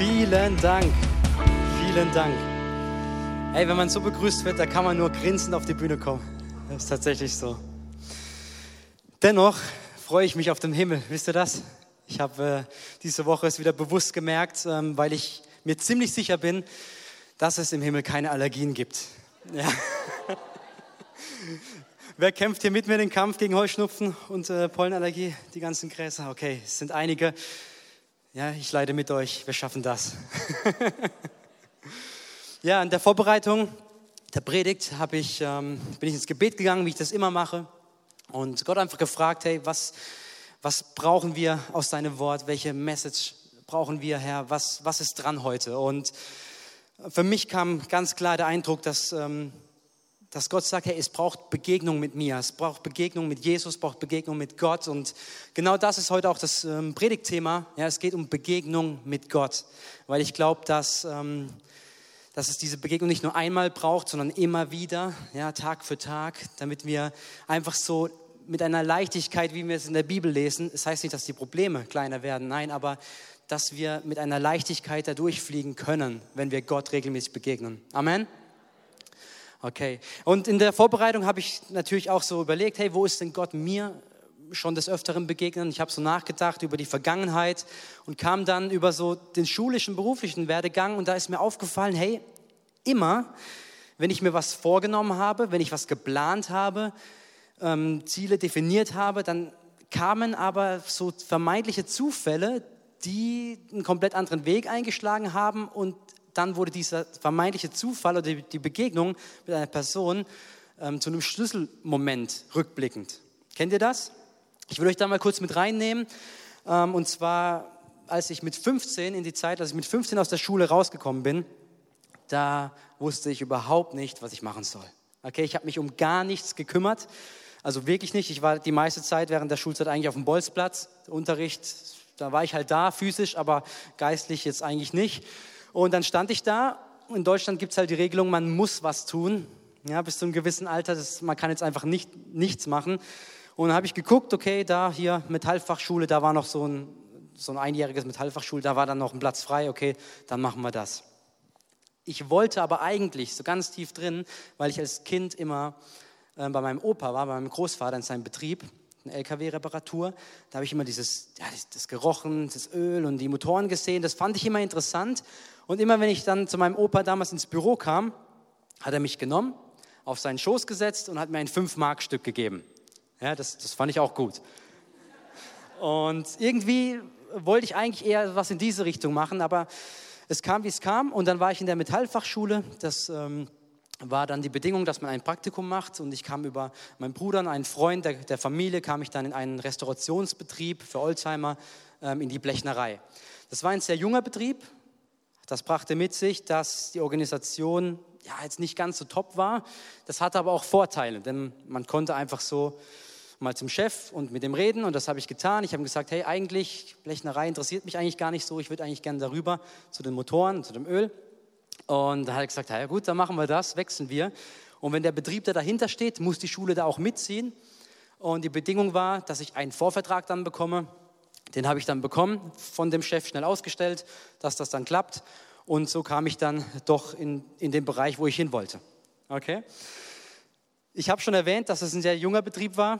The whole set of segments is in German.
Vielen Dank. Vielen Dank. Hey, wenn man so begrüßt wird, da kann man nur grinsend auf die Bühne kommen. Das ist tatsächlich so. Dennoch freue ich mich auf den Himmel. Wisst ihr das? Ich habe äh, diese Woche es wieder bewusst gemerkt, ähm, weil ich mir ziemlich sicher bin, dass es im Himmel keine Allergien gibt. Ja. Wer kämpft hier mit mir den Kampf gegen Heuschnupfen und äh, Pollenallergie? Die ganzen Gräser? Okay, es sind einige. Ja, ich leide mit euch. Wir schaffen das. ja, in der Vorbereitung der Predigt ich, ähm, bin ich ins Gebet gegangen, wie ich das immer mache. Und Gott einfach gefragt, hey, was, was brauchen wir aus deinem Wort? Welche Message brauchen wir, Herr? Was, was ist dran heute? Und für mich kam ganz klar der Eindruck, dass ähm, dass Gott sagt, hey, es braucht Begegnung mit mir, es braucht Begegnung mit Jesus, es braucht Begegnung mit Gott. Und genau das ist heute auch das ähm, Predigtthema. Ja, es geht um Begegnung mit Gott, weil ich glaube, dass, ähm, dass es diese Begegnung nicht nur einmal braucht, sondern immer wieder, ja, Tag für Tag, damit wir einfach so mit einer Leichtigkeit, wie wir es in der Bibel lesen, es das heißt nicht, dass die Probleme kleiner werden, nein, aber dass wir mit einer Leichtigkeit da durchfliegen können, wenn wir Gott regelmäßig begegnen. Amen. Okay. Und in der Vorbereitung habe ich natürlich auch so überlegt, hey, wo ist denn Gott mir schon des Öfteren begegnet? Ich habe so nachgedacht über die Vergangenheit und kam dann über so den schulischen, beruflichen Werdegang und da ist mir aufgefallen, hey, immer, wenn ich mir was vorgenommen habe, wenn ich was geplant habe, ähm, Ziele definiert habe, dann kamen aber so vermeintliche Zufälle, die einen komplett anderen Weg eingeschlagen haben und dann wurde dieser vermeintliche Zufall oder die Begegnung mit einer Person ähm, zu einem Schlüsselmoment rückblickend. Kennt ihr das? Ich will euch da mal kurz mit reinnehmen. Ähm, und zwar, als ich mit 15 in die Zeit, als ich mit 15 aus der Schule rausgekommen bin, da wusste ich überhaupt nicht, was ich machen soll. Okay, ich habe mich um gar nichts gekümmert. Also wirklich nicht. Ich war die meiste Zeit während der Schulzeit eigentlich auf dem Bolzplatz. Unterricht, da war ich halt da physisch, aber geistlich jetzt eigentlich nicht. Und dann stand ich da. In Deutschland gibt es halt die Regelung, man muss was tun. Ja, bis zu einem gewissen Alter, das, man kann jetzt einfach nicht, nichts machen. Und dann habe ich geguckt, okay, da hier Metallfachschule, da war noch so ein, so ein einjähriges Metallfachschule, da war dann noch ein Platz frei, okay, dann machen wir das. Ich wollte aber eigentlich so ganz tief drin, weil ich als Kind immer äh, bei meinem Opa war, bei meinem Großvater in seinem Betrieb, eine LKW-Reparatur. Da habe ich immer dieses, ja, das gerochen, das Öl und die Motoren gesehen. Das fand ich immer interessant. Und immer wenn ich dann zu meinem Opa damals ins Büro kam, hat er mich genommen, auf seinen Schoß gesetzt und hat mir ein 5-Mark-Stück gegeben. Ja, das, das fand ich auch gut. Und irgendwie wollte ich eigentlich eher was in diese Richtung machen, aber es kam, wie es kam. Und dann war ich in der Metallfachschule. Das ähm, war dann die Bedingung, dass man ein Praktikum macht. Und ich kam über meinen Bruder, einen Freund der, der Familie, kam ich dann in einen Restaurationsbetrieb für Oldtimer ähm, in die Blechnerei. Das war ein sehr junger Betrieb, das brachte mit sich, dass die Organisation ja, jetzt nicht ganz so top war. Das hatte aber auch Vorteile, denn man konnte einfach so mal zum Chef und mit dem reden und das habe ich getan. Ich habe gesagt, hey, eigentlich, Blechnerei interessiert mich eigentlich gar nicht so, ich würde eigentlich gerne darüber zu den Motoren, zu dem Öl. Und da hat er gesagt, ja gut, dann machen wir das, wechseln wir. Und wenn der Betrieb, der dahinter steht, muss die Schule da auch mitziehen. Und die Bedingung war, dass ich einen Vorvertrag dann bekomme den habe ich dann bekommen, von dem Chef schnell ausgestellt, dass das dann klappt. Und so kam ich dann doch in, in den Bereich, wo ich hin wollte. Okay? Ich habe schon erwähnt, dass es ein sehr junger Betrieb war,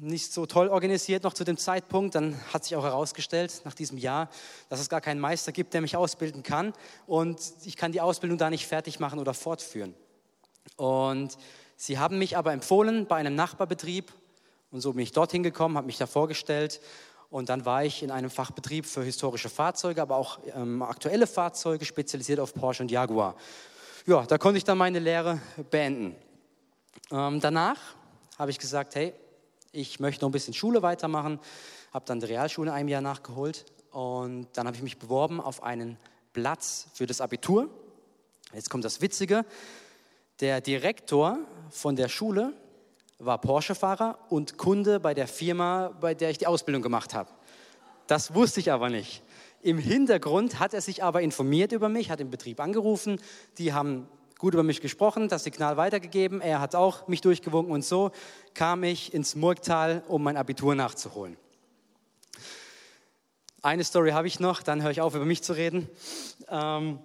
nicht so toll organisiert noch zu dem Zeitpunkt. Dann hat sich auch herausgestellt nach diesem Jahr, dass es gar keinen Meister gibt, der mich ausbilden kann. Und ich kann die Ausbildung da nicht fertig machen oder fortführen. Und sie haben mich aber empfohlen bei einem Nachbarbetrieb. Und so bin ich dorthin gekommen, habe mich da vorgestellt und dann war ich in einem Fachbetrieb für historische Fahrzeuge, aber auch ähm, aktuelle Fahrzeuge, spezialisiert auf Porsche und Jaguar. Ja, da konnte ich dann meine Lehre beenden. Ähm, danach habe ich gesagt, hey, ich möchte noch ein bisschen Schule weitermachen, habe dann die Realschule in einem Jahr nachgeholt und dann habe ich mich beworben auf einen Platz für das Abitur. Jetzt kommt das Witzige. Der Direktor von der Schule war Porsche-Fahrer und Kunde bei der Firma, bei der ich die Ausbildung gemacht habe. Das wusste ich aber nicht. Im Hintergrund hat er sich aber informiert über mich, hat den Betrieb angerufen, die haben gut über mich gesprochen, das Signal weitergegeben, er hat auch mich durchgewunken und so kam ich ins Murgtal, um mein Abitur nachzuholen. Eine Story habe ich noch, dann höre ich auf, über mich zu reden. Ähm,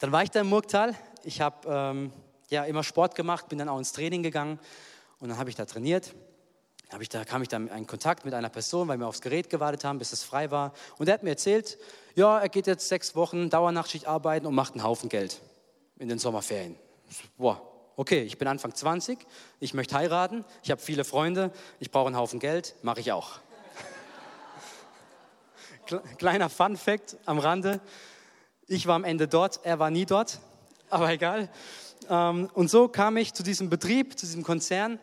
dann war ich da im Murgtal. Ich habe ähm, ja immer Sport gemacht, bin dann auch ins Training gegangen und dann habe ich da trainiert. Ich da kam ich dann in Kontakt mit einer Person, weil wir aufs Gerät gewartet haben, bis es frei war. Und er hat mir erzählt, ja, er geht jetzt sechs Wochen Dauernachtschicht arbeiten und macht einen Haufen Geld in den Sommerferien. Boah, okay, ich bin Anfang 20, ich möchte heiraten, ich habe viele Freunde, ich brauche einen Haufen Geld, mache ich auch. Kleiner Fun Fact am Rande, ich war am Ende dort, er war nie dort, aber egal. Ähm, und so kam ich zu diesem Betrieb, zu diesem Konzern.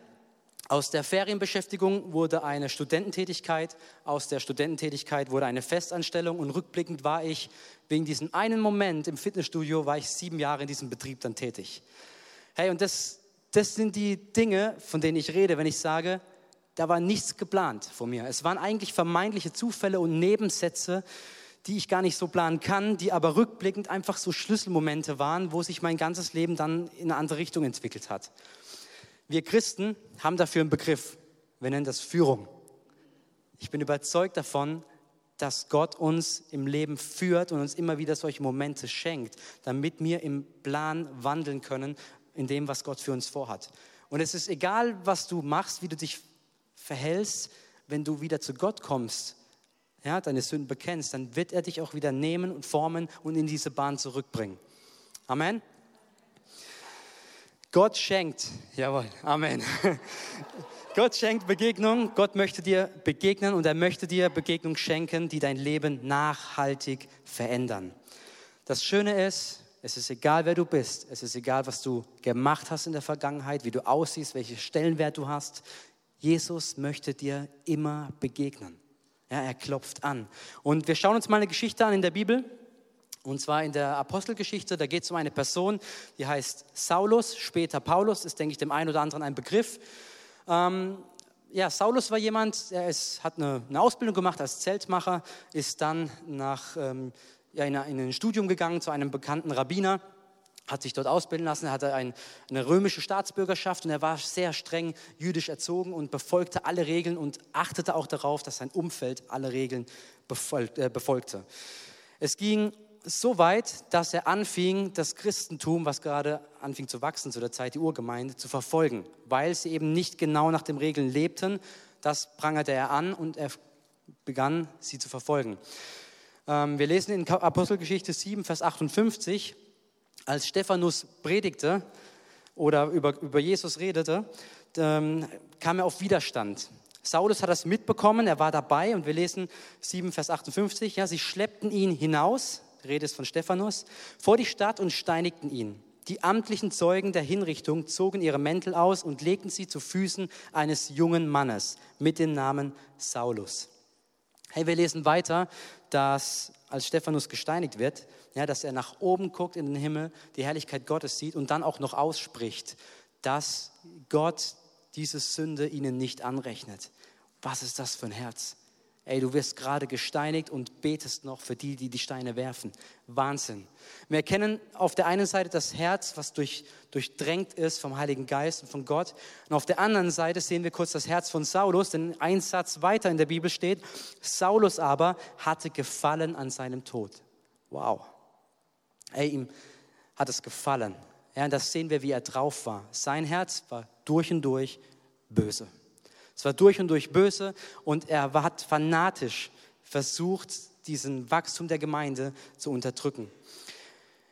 Aus der Ferienbeschäftigung wurde eine Studententätigkeit, aus der Studententätigkeit wurde eine Festanstellung und rückblickend war ich wegen diesem einen Moment im Fitnessstudio, war ich sieben Jahre in diesem Betrieb dann tätig. Hey, und das, das sind die Dinge, von denen ich rede, wenn ich sage, da war nichts geplant von mir. Es waren eigentlich vermeintliche Zufälle und Nebensätze, die ich gar nicht so planen kann, die aber rückblickend einfach so Schlüsselmomente waren, wo sich mein ganzes Leben dann in eine andere Richtung entwickelt hat. Wir Christen haben dafür einen Begriff. Wir nennen das Führung. Ich bin überzeugt davon, dass Gott uns im Leben führt und uns immer wieder solche Momente schenkt, damit wir im Plan wandeln können, in dem, was Gott für uns vorhat. Und es ist egal, was du machst, wie du dich verhältst, wenn du wieder zu Gott kommst, ja, deine Sünden bekennst, dann wird er dich auch wieder nehmen und formen und in diese Bahn zurückbringen. Amen. Gott schenkt, jawohl, Amen. Gott schenkt Begegnung, Gott möchte dir begegnen und er möchte dir Begegnung schenken, die dein Leben nachhaltig verändern. Das Schöne ist, es ist egal, wer du bist, es ist egal, was du gemacht hast in der Vergangenheit, wie du aussiehst, welchen Stellenwert du hast. Jesus möchte dir immer begegnen. Ja, er klopft an. Und wir schauen uns mal eine Geschichte an in der Bibel. Und zwar in der Apostelgeschichte, da geht es um eine Person, die heißt Saulus, später Paulus, ist, denke ich, dem einen oder anderen ein Begriff. Ähm, ja, Saulus war jemand, der ist, hat eine, eine, Ausbildung gemacht als Zeltmacher, ist dann nach, ähm, ja, in, in ein Studium gegangen zu einem bekannten Rabbiner hat sich dort ausbilden lassen, er hatte ein, eine römische Staatsbürgerschaft und er war sehr streng jüdisch erzogen und befolgte alle Regeln und achtete auch darauf, dass sein Umfeld alle Regeln befolgt, äh, befolgte. Es ging so weit, dass er anfing, das Christentum, was gerade anfing zu wachsen zu der Zeit, die Urgemeinde, zu verfolgen, weil sie eben nicht genau nach den Regeln lebten. Das prangerte er an und er begann, sie zu verfolgen. Ähm, wir lesen in Apostelgeschichte 7, Vers 58, als Stephanus predigte oder über, über Jesus redete, ähm, kam er auf Widerstand. Saulus hat das mitbekommen, er war dabei und wir lesen 7, Vers 58, ja, sie schleppten ihn hinaus, Rede von Stephanus, vor die Stadt und steinigten ihn. Die amtlichen Zeugen der Hinrichtung zogen ihre Mäntel aus und legten sie zu Füßen eines jungen Mannes mit dem Namen Saulus. Hey, wir lesen weiter, dass als Stephanus gesteinigt wird, ja, dass er nach oben guckt in den Himmel, die Herrlichkeit Gottes sieht und dann auch noch ausspricht, dass Gott diese Sünde ihnen nicht anrechnet. Was ist das für ein Herz? Ey, du wirst gerade gesteinigt und betest noch für die, die die Steine werfen. Wahnsinn. Wir erkennen auf der einen Seite das Herz, was durch, durchdrängt ist vom Heiligen Geist und von Gott. Und auf der anderen Seite sehen wir kurz das Herz von Saulus, denn ein Satz weiter in der Bibel steht, Saulus aber hatte gefallen an seinem Tod. Wow. Ey, ihm hat es gefallen. Ja, und das sehen wir, wie er drauf war. Sein Herz war durch und durch böse. Es war durch und durch böse und er hat fanatisch versucht, diesen Wachstum der Gemeinde zu unterdrücken.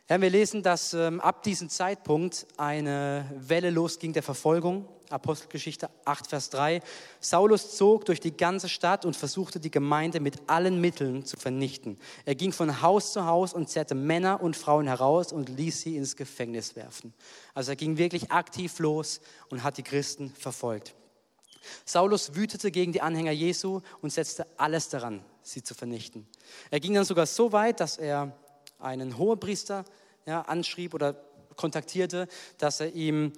Ja, wir lesen, dass ähm, ab diesem Zeitpunkt eine Welle losging der Verfolgung. Apostelgeschichte 8, Vers 3. Saulus zog durch die ganze Stadt und versuchte die Gemeinde mit allen Mitteln zu vernichten. Er ging von Haus zu Haus und zerrte Männer und Frauen heraus und ließ sie ins Gefängnis werfen. Also er ging wirklich aktiv los und hat die Christen verfolgt. Saulus wütete gegen die Anhänger Jesu und setzte alles daran, sie zu vernichten. Er ging dann sogar so weit, dass er einen Hohepriester ja, anschrieb oder kontaktierte, dass er ihm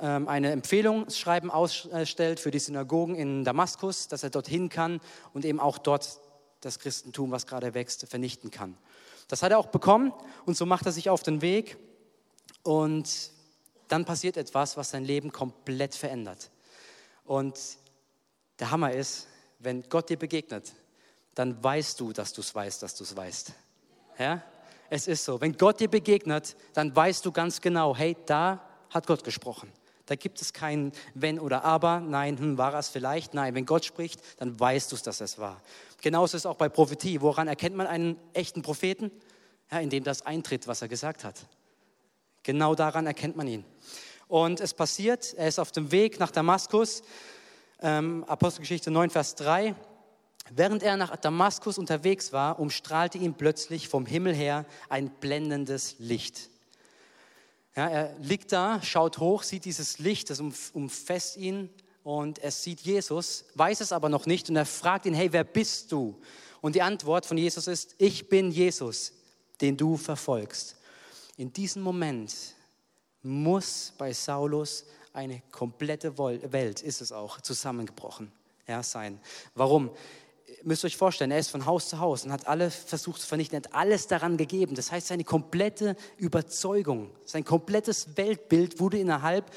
ähm, eine Empfehlungsschreiben ausstellt für die Synagogen in Damaskus, dass er dorthin kann und eben auch dort das Christentum, was gerade wächst, vernichten kann. Das hat er auch bekommen und so macht er sich auf den Weg und dann passiert etwas, was sein Leben komplett verändert. Und der Hammer ist, wenn Gott dir begegnet, dann weißt du, dass du es weißt, dass du es weißt. Ja? Es ist so. Wenn Gott dir begegnet, dann weißt du ganz genau, hey, da hat Gott gesprochen. Da gibt es kein Wenn oder Aber. Nein, hm, war es vielleicht? Nein, wenn Gott spricht, dann weißt du es, dass es war. Genauso ist es auch bei Prophetie. Woran erkennt man einen echten Propheten? Ja, indem das eintritt, was er gesagt hat. Genau daran erkennt man ihn. Und es passiert, er ist auf dem Weg nach Damaskus, ähm, Apostelgeschichte 9, Vers 3. Während er nach Damaskus unterwegs war, umstrahlte ihn plötzlich vom Himmel her ein blendendes Licht. Ja, er liegt da, schaut hoch, sieht dieses Licht, das umfasst ihn und er sieht Jesus, weiß es aber noch nicht und er fragt ihn, hey, wer bist du? Und die Antwort von Jesus ist, ich bin Jesus, den du verfolgst. In diesem Moment muss bei Saulus eine komplette Welt, ist es auch, zusammengebrochen ja, sein. Warum? müsst ihr euch vorstellen, er ist von Haus zu Haus und hat alle versucht zu vernichten, er hat alles daran gegeben. Das heißt, seine komplette Überzeugung, sein komplettes Weltbild wurde innerhalb,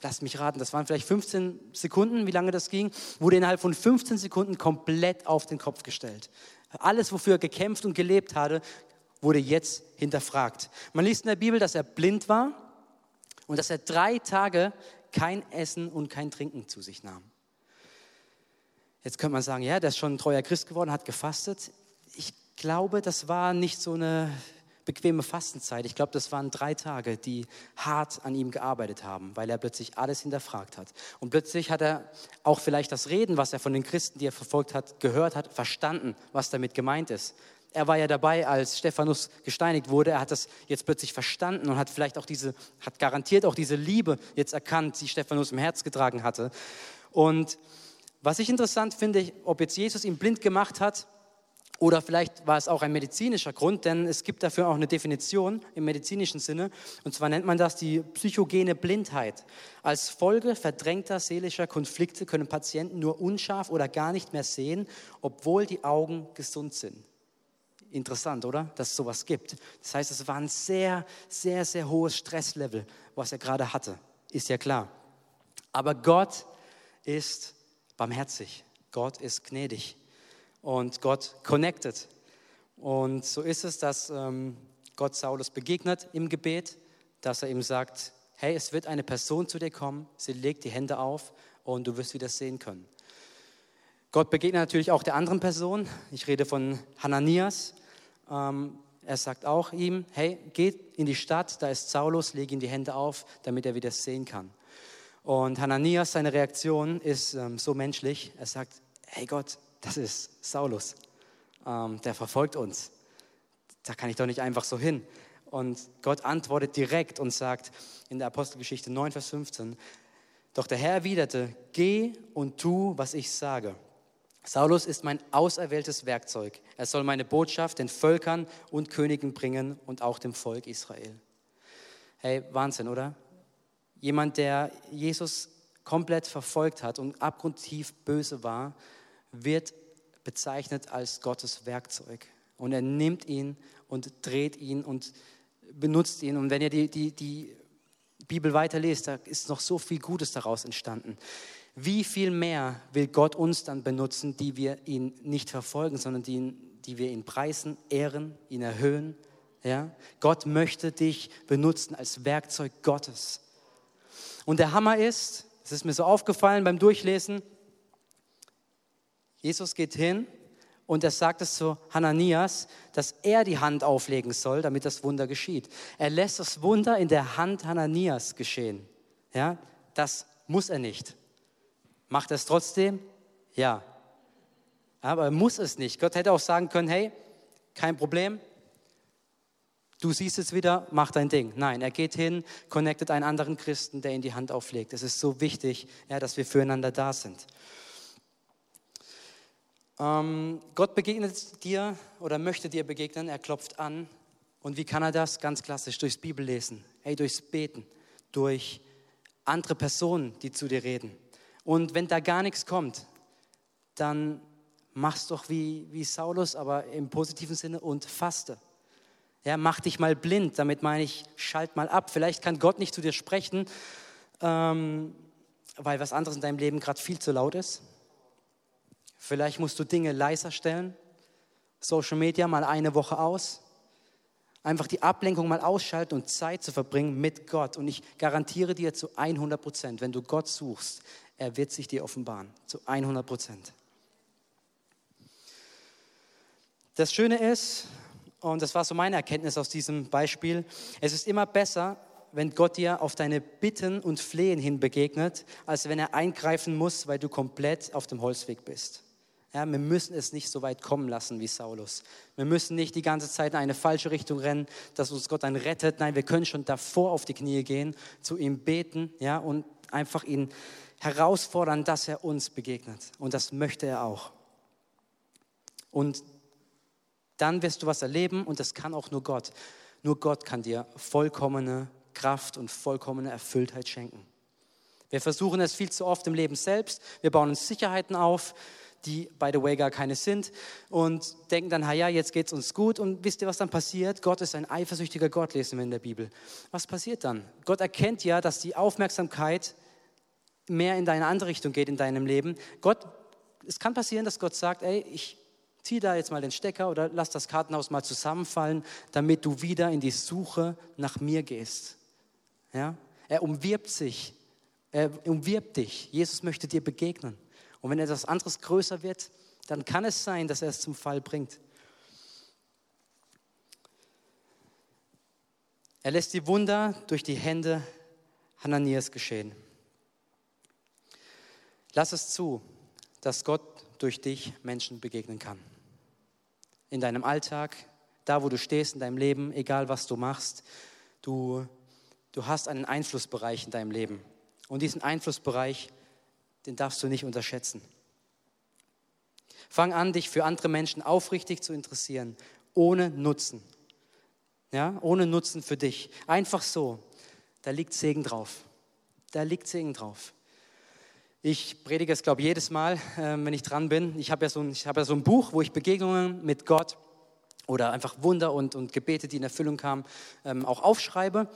lasst mich raten, das waren vielleicht 15 Sekunden, wie lange das ging, wurde innerhalb von 15 Sekunden komplett auf den Kopf gestellt. Alles, wofür er gekämpft und gelebt hatte, wurde jetzt hinterfragt. Man liest in der Bibel, dass er blind war und dass er drei Tage kein Essen und kein Trinken zu sich nahm. Jetzt könnte man sagen, ja, der ist schon ein treuer Christ geworden, hat gefastet. Ich glaube, das war nicht so eine bequeme Fastenzeit. Ich glaube, das waren drei Tage, die hart an ihm gearbeitet haben, weil er plötzlich alles hinterfragt hat. Und plötzlich hat er auch vielleicht das Reden, was er von den Christen, die er verfolgt hat, gehört hat, verstanden, was damit gemeint ist. Er war ja dabei, als Stephanus gesteinigt wurde. Er hat das jetzt plötzlich verstanden und hat vielleicht auch diese, hat garantiert auch diese Liebe jetzt erkannt, die Stephanus im Herz getragen hatte. Und was ich interessant finde, ob jetzt Jesus ihn blind gemacht hat oder vielleicht war es auch ein medizinischer Grund, denn es gibt dafür auch eine Definition im medizinischen Sinne. Und zwar nennt man das die psychogene Blindheit. Als Folge verdrängter seelischer Konflikte können Patienten nur unscharf oder gar nicht mehr sehen, obwohl die Augen gesund sind. Interessant, oder? Dass es sowas gibt. Das heißt, es war ein sehr, sehr, sehr hohes Stresslevel, was er gerade hatte. Ist ja klar. Aber Gott ist barmherzig. Gott ist gnädig und Gott connected. Und so ist es, dass ähm, Gott Saulus begegnet im Gebet, dass er ihm sagt, hey, es wird eine Person zu dir kommen, sie legt die Hände auf und du wirst wieder sehen können. Gott begegnet natürlich auch der anderen Person. Ich rede von Hananias. Ähm, er sagt auch ihm, hey, geh in die Stadt, da ist Saulus, leg ihm die Hände auf, damit er wieder sehen kann. Und Hananias, seine Reaktion ist ähm, so menschlich. Er sagt, hey Gott, das ist Saulus. Ähm, der verfolgt uns. Da kann ich doch nicht einfach so hin. Und Gott antwortet direkt und sagt in der Apostelgeschichte 9, Vers 15, doch der Herr erwiderte, geh und tu, was ich sage. Saulus ist mein auserwähltes Werkzeug. Er soll meine Botschaft den Völkern und Königen bringen und auch dem Volk Israel. Hey, Wahnsinn, oder? Jemand, der Jesus komplett verfolgt hat und abgrundtief böse war, wird bezeichnet als Gottes Werkzeug. Und er nimmt ihn und dreht ihn und benutzt ihn. Und wenn ihr die, die, die Bibel weiterlest, da ist noch so viel Gutes daraus entstanden. Wie viel mehr will Gott uns dann benutzen, die wir ihn nicht verfolgen, sondern die, die wir ihn preisen, ehren, ihn erhöhen? Ja? Gott möchte dich benutzen als Werkzeug Gottes. Und der Hammer ist, es ist mir so aufgefallen beim Durchlesen, Jesus geht hin und er sagt es zu Hananias, dass er die Hand auflegen soll, damit das Wunder geschieht. Er lässt das Wunder in der Hand Hananias geschehen. Ja, das muss er nicht. Macht er es trotzdem? Ja. Aber er muss es nicht. Gott hätte auch sagen können, hey, kein Problem, du siehst es wieder, mach dein Ding. Nein, er geht hin, connectet einen anderen Christen, der ihm die Hand auflegt. Es ist so wichtig, ja, dass wir füreinander da sind. Ähm, Gott begegnet dir oder möchte dir begegnen, er klopft an. Und wie kann er das? Ganz klassisch, durchs Bibellesen, hey, durchs Beten, durch andere Personen, die zu dir reden. Und wenn da gar nichts kommt, dann mach's doch wie, wie Saulus, aber im positiven Sinne und faste. Ja, mach dich mal blind, damit meine ich, schalt mal ab. Vielleicht kann Gott nicht zu dir sprechen, ähm, weil was anderes in deinem Leben gerade viel zu laut ist. Vielleicht musst du Dinge leiser stellen. Social Media mal eine Woche aus. Einfach die Ablenkung mal ausschalten und Zeit zu verbringen mit Gott. Und ich garantiere dir zu 100 Prozent, wenn du Gott suchst, er wird sich dir offenbaren. Zu 100 Prozent. Das Schöne ist, und das war so meine Erkenntnis aus diesem Beispiel, es ist immer besser, wenn Gott dir auf deine Bitten und Flehen hin begegnet, als wenn er eingreifen muss, weil du komplett auf dem Holzweg bist. Ja, wir müssen es nicht so weit kommen lassen wie Saulus. Wir müssen nicht die ganze Zeit in eine falsche Richtung rennen, dass uns Gott dann rettet. Nein, wir können schon davor auf die Knie gehen, zu ihm beten ja, und einfach ihn herausfordern, dass er uns begegnet. Und das möchte er auch. Und dann wirst du was erleben und das kann auch nur Gott. Nur Gott kann dir vollkommene Kraft und vollkommene Erfülltheit schenken. Wir versuchen es viel zu oft im Leben selbst. Wir bauen uns Sicherheiten auf, die, by the way, gar keine sind und denken dann, ja, jetzt geht es uns gut. Und wisst ihr, was dann passiert? Gott ist ein eifersüchtiger Gott, lesen wir in der Bibel. Was passiert dann? Gott erkennt ja, dass die Aufmerksamkeit mehr in deine andere Richtung geht in deinem Leben. Gott, es kann passieren, dass Gott sagt, ey, ich zieh da jetzt mal den Stecker oder lass das Kartenhaus mal zusammenfallen, damit du wieder in die Suche nach mir gehst. Ja? Er umwirbt sich, er umwirbt dich. Jesus möchte dir begegnen. Und wenn etwas anderes größer wird, dann kann es sein, dass er es zum Fall bringt. Er lässt die Wunder durch die Hände Hananias geschehen. Lass es zu, dass Gott durch dich Menschen begegnen kann. In deinem Alltag, da wo du stehst in deinem Leben, egal was du machst, du, du hast einen Einflussbereich in deinem Leben. Und diesen Einflussbereich den darfst du nicht unterschätzen. Fang an, dich für andere Menschen aufrichtig zu interessieren, ohne Nutzen. Ja, ohne Nutzen für dich. Einfach so. Da liegt Segen drauf. Da liegt Segen drauf. Ich predige es, glaube ich, jedes Mal, äh, wenn ich dran bin. Ich habe ja, so ein, hab ja so ein Buch, wo ich Begegnungen mit Gott oder einfach Wunder und, und Gebete, die in Erfüllung kamen, ähm, auch aufschreibe.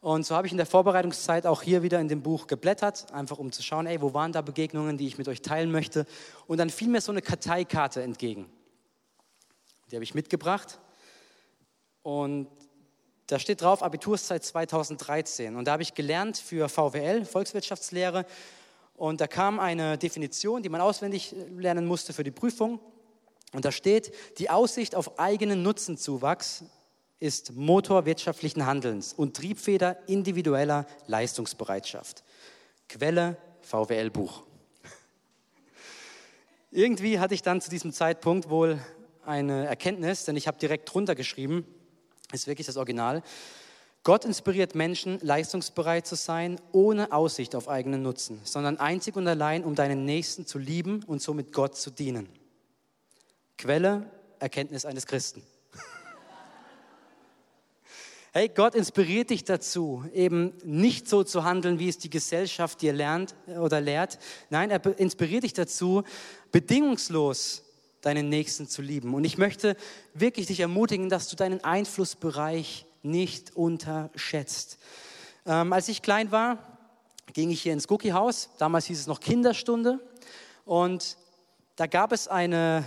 Und so habe ich in der Vorbereitungszeit auch hier wieder in dem Buch geblättert, einfach um zu schauen, ey, wo waren da Begegnungen, die ich mit euch teilen möchte. Und dann fiel mir so eine Karteikarte entgegen. Die habe ich mitgebracht. Und da steht drauf Abiturszeit 2013. Und da habe ich gelernt für VWL, Volkswirtschaftslehre. Und da kam eine Definition, die man auswendig lernen musste für die Prüfung. Und da steht, die Aussicht auf eigenen Nutzenzuwachs ist Motor wirtschaftlichen Handelns und Triebfeder individueller Leistungsbereitschaft. Quelle VWL-Buch. Irgendwie hatte ich dann zu diesem Zeitpunkt wohl eine Erkenntnis, denn ich habe direkt drunter geschrieben, ist wirklich das Original. Gott inspiriert Menschen, leistungsbereit zu sein, ohne Aussicht auf eigenen Nutzen, sondern einzig und allein, um deinen Nächsten zu lieben und somit Gott zu dienen. Quelle, Erkenntnis eines Christen. Hey, Gott inspiriert dich dazu, eben nicht so zu handeln, wie es die Gesellschaft dir lernt oder lehrt. Nein, er inspiriert dich dazu, bedingungslos deinen Nächsten zu lieben. Und ich möchte wirklich dich ermutigen, dass du deinen Einflussbereich nicht unterschätzt. Ähm, als ich klein war, ging ich hier ins Cookie-Haus. Damals hieß es noch Kinderstunde. Und da gab es eine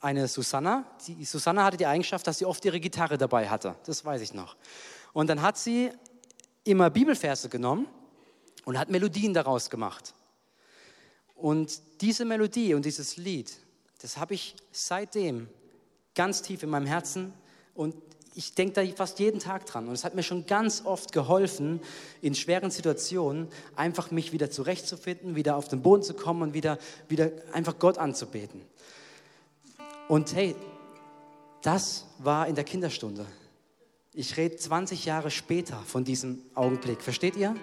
eine Susanna. Die Susanna hatte die Eigenschaft, dass sie oft ihre Gitarre dabei hatte. Das weiß ich noch. Und dann hat sie immer Bibelverse genommen und hat Melodien daraus gemacht. Und diese Melodie und dieses Lied, das habe ich seitdem ganz tief in meinem Herzen und ich denke da fast jeden Tag dran. Und es hat mir schon ganz oft geholfen, in schweren Situationen einfach mich wieder zurechtzufinden, wieder auf den Boden zu kommen und wieder, wieder einfach Gott anzubeten. Und hey, das war in der Kinderstunde. Ich rede 20 Jahre später von diesem Augenblick. Versteht ihr?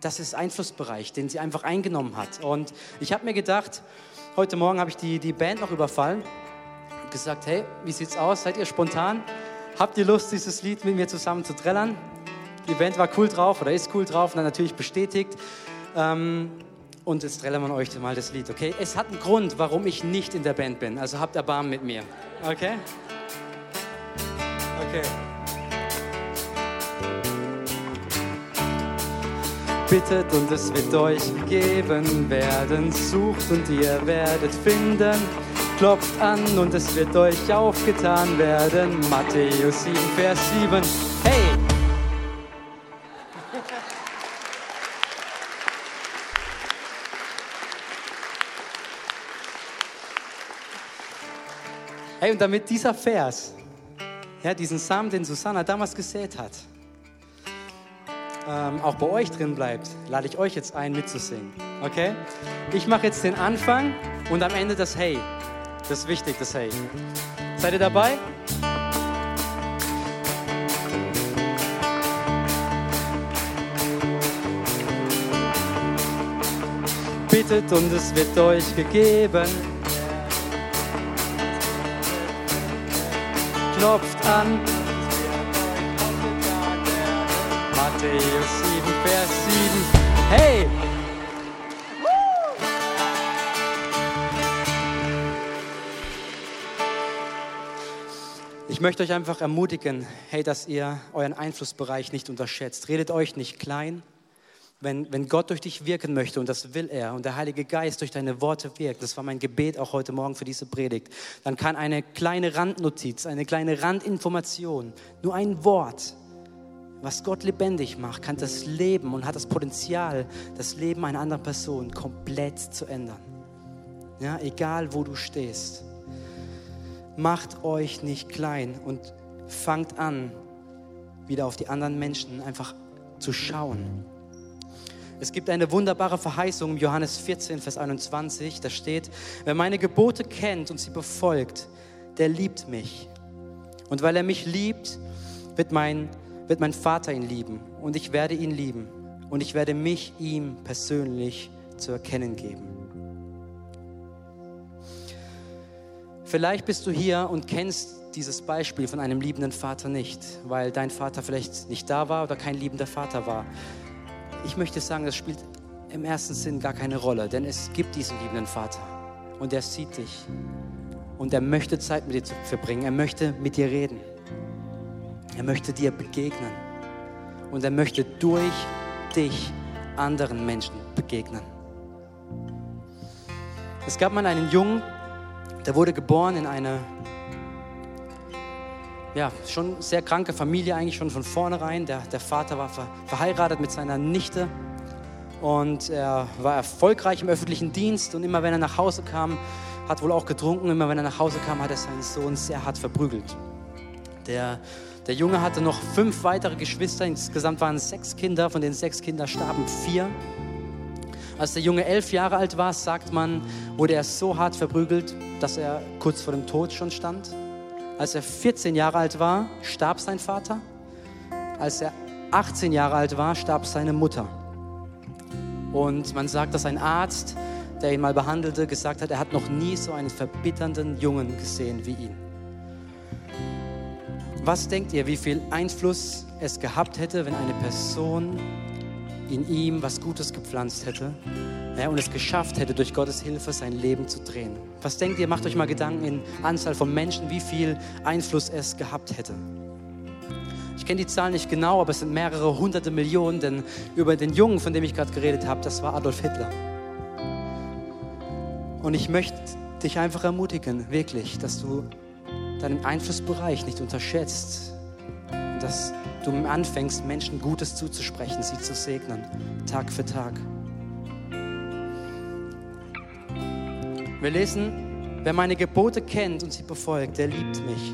Das ist Einflussbereich, den sie einfach eingenommen hat. Und ich habe mir gedacht, heute Morgen habe ich die, die Band noch überfallen und gesagt, hey, wie sieht's aus? Seid ihr spontan? Habt ihr Lust, dieses Lied mit mir zusammen zu trällern? Die Band war cool drauf oder ist cool drauf und dann natürlich bestätigt. Ähm, und jetzt trällern wir euch mal das Lied, okay? Es hat einen Grund, warum ich nicht in der Band bin. Also habt Erbarmen mit mir, okay? Okay. Bittet und es wird euch gegeben werden. Sucht und ihr werdet finden. Klopft an und es wird euch aufgetan werden. Matthäus 7, Vers 7. Hey! Hey, und damit dieser Vers, ja, diesen Samen, den Susanna damals gesät hat, ähm, auch bei euch drin bleibt, lade ich euch jetzt ein, mitzusingen. Okay? Ich mache jetzt den Anfang und am Ende das Hey. Das ist wichtig, das Hey. Seid ihr dabei? Bittet und es wird euch gegeben. Klopft an Matthäus 7, Vers Ich möchte euch einfach ermutigen, hey, dass ihr euren Einflussbereich nicht unterschätzt. Redet euch nicht klein. Wenn, wenn Gott durch dich wirken möchte, und das will er, und der Heilige Geist durch deine Worte wirkt, das war mein Gebet auch heute Morgen für diese Predigt, dann kann eine kleine Randnotiz, eine kleine Randinformation, nur ein Wort, was Gott lebendig macht, kann das Leben und hat das Potenzial, das Leben einer anderen Person komplett zu ändern. Ja, egal wo du stehst. Macht euch nicht klein und fangt an, wieder auf die anderen Menschen einfach zu schauen. Es gibt eine wunderbare Verheißung im Johannes 14, Vers 21. Da steht, wer meine Gebote kennt und sie befolgt, der liebt mich. Und weil er mich liebt, wird mein wird mein Vater ihn lieben und ich werde ihn lieben und ich werde mich ihm persönlich zu erkennen geben. Vielleicht bist du hier und kennst dieses Beispiel von einem liebenden Vater nicht, weil dein Vater vielleicht nicht da war oder kein liebender Vater war. Ich möchte sagen, das spielt im ersten Sinn gar keine Rolle, denn es gibt diesen liebenden Vater und er sieht dich und er möchte Zeit mit dir verbringen, er möchte mit dir reden. Er möchte dir begegnen. Und er möchte durch dich anderen Menschen begegnen. Es gab mal einen Jungen, der wurde geboren in eine ja, schon sehr kranke Familie, eigentlich schon von vornherein. Der, der Vater war ver, verheiratet mit seiner Nichte und er war erfolgreich im öffentlichen Dienst. Und immer wenn er nach Hause kam, hat wohl auch getrunken. Immer wenn er nach Hause kam, hat er seinen Sohn sehr hart verprügelt. Der der Junge hatte noch fünf weitere Geschwister. Insgesamt waren es sechs Kinder. Von den sechs Kindern starben vier. Als der Junge elf Jahre alt war, sagt man, wurde er so hart verprügelt, dass er kurz vor dem Tod schon stand. Als er 14 Jahre alt war, starb sein Vater. Als er 18 Jahre alt war, starb seine Mutter. Und man sagt, dass ein Arzt, der ihn mal behandelte, gesagt hat, er hat noch nie so einen verbitternden Jungen gesehen wie ihn. Was denkt ihr, wie viel Einfluss es gehabt hätte, wenn eine Person in ihm was Gutes gepflanzt hätte ja, und es geschafft hätte, durch Gottes Hilfe sein Leben zu drehen? Was denkt ihr, macht euch mal Gedanken in Anzahl von Menschen, wie viel Einfluss es gehabt hätte? Ich kenne die Zahl nicht genau, aber es sind mehrere hunderte Millionen, denn über den Jungen, von dem ich gerade geredet habe, das war Adolf Hitler. Und ich möchte dich einfach ermutigen, wirklich, dass du deinen Einflussbereich nicht unterschätzt. Dass du anfängst, Menschen Gutes zuzusprechen, sie zu segnen, Tag für Tag. Wir lesen, wer meine Gebote kennt und sie befolgt, der liebt mich.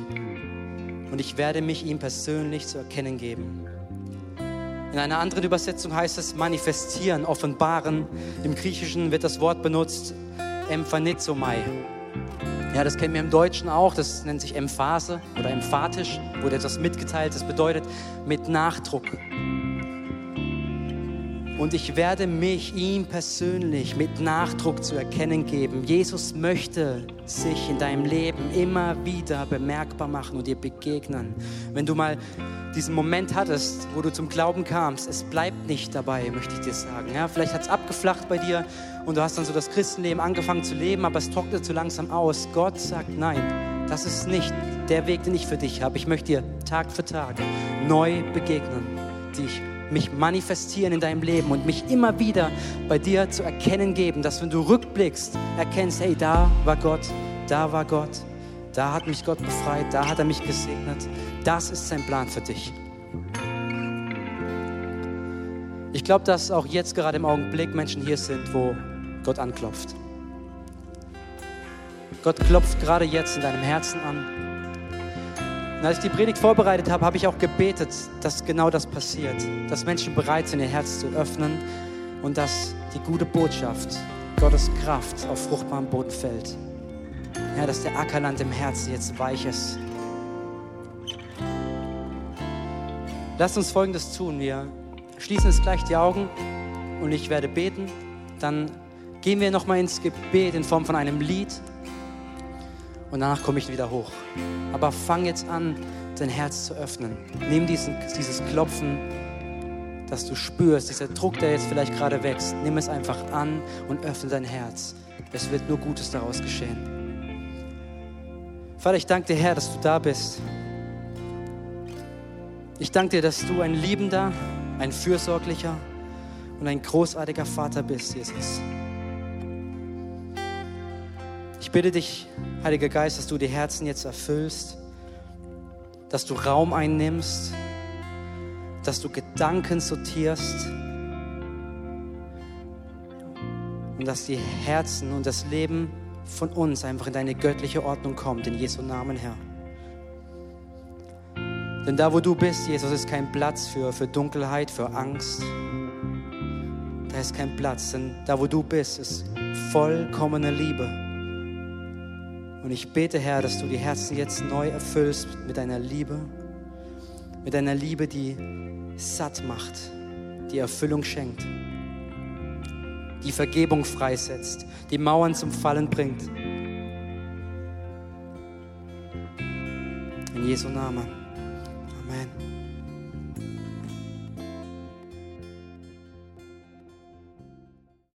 Und ich werde mich ihm persönlich zu erkennen geben. In einer anderen Übersetzung heißt es manifestieren, offenbaren. Im Griechischen wird das Wort benutzt, emphanizomai. Ja, das kennen wir im Deutschen auch. Das nennt sich Emphase oder emphatisch, wurde etwas mitgeteilt. Das bedeutet mit Nachdruck. Und ich werde mich ihm persönlich mit Nachdruck zu erkennen geben. Jesus möchte sich in deinem Leben immer wieder bemerkbar machen und dir begegnen. Wenn du mal diesen Moment hattest, wo du zum Glauben kamst, es bleibt nicht dabei, möchte ich dir sagen. Ja, vielleicht hat es abgeflacht bei dir und du hast dann so das Christenleben angefangen zu leben, aber es trocknet so langsam aus. Gott sagt, nein, das ist nicht der Weg, den ich für dich habe. Ich möchte dir Tag für Tag neu begegnen, dich mich manifestieren in deinem Leben und mich immer wieder bei dir zu erkennen geben, dass wenn du rückblickst, erkennst, hey, da war Gott, da war Gott, da hat mich Gott befreit, da hat er mich gesegnet. Das ist sein Plan für dich. Ich glaube, dass auch jetzt gerade im Augenblick Menschen hier sind, wo Gott anklopft. Gott klopft gerade jetzt in deinem Herzen an. Und als ich die Predigt vorbereitet habe, habe ich auch gebetet, dass genau das passiert. Dass Menschen bereit sind, ihr Herz zu öffnen und dass die gute Botschaft, Gottes Kraft auf fruchtbarem Boden fällt. Ja, dass der Ackerland im Herzen jetzt weich ist. Lasst uns Folgendes tun. Wir schließen jetzt gleich die Augen und ich werde beten. Dann gehen wir nochmal ins Gebet in Form von einem Lied und danach komme ich wieder hoch. Aber fang jetzt an, dein Herz zu öffnen. Nimm diesen, dieses Klopfen, das du spürst, dieser Druck, der jetzt vielleicht gerade wächst. Nimm es einfach an und öffne dein Herz. Es wird nur Gutes daraus geschehen. Vater, ich danke dir, Herr, dass du da bist. Ich danke dir, dass du ein liebender, ein fürsorglicher und ein großartiger Vater bist, Jesus. Ich bitte dich, Heiliger Geist, dass du die Herzen jetzt erfüllst, dass du Raum einnimmst, dass du Gedanken sortierst und dass die Herzen und das Leben von uns einfach in deine göttliche Ordnung kommt, in Jesu Namen, Herr. Denn da, wo du bist, Jesus, ist kein Platz für, für Dunkelheit, für Angst. Da ist kein Platz, denn da, wo du bist, ist vollkommene Liebe. Und ich bete, Herr, dass du die Herzen jetzt neu erfüllst mit deiner Liebe, mit deiner Liebe, die satt macht, die Erfüllung schenkt, die Vergebung freisetzt, die Mauern zum Fallen bringt. In Jesu Namen.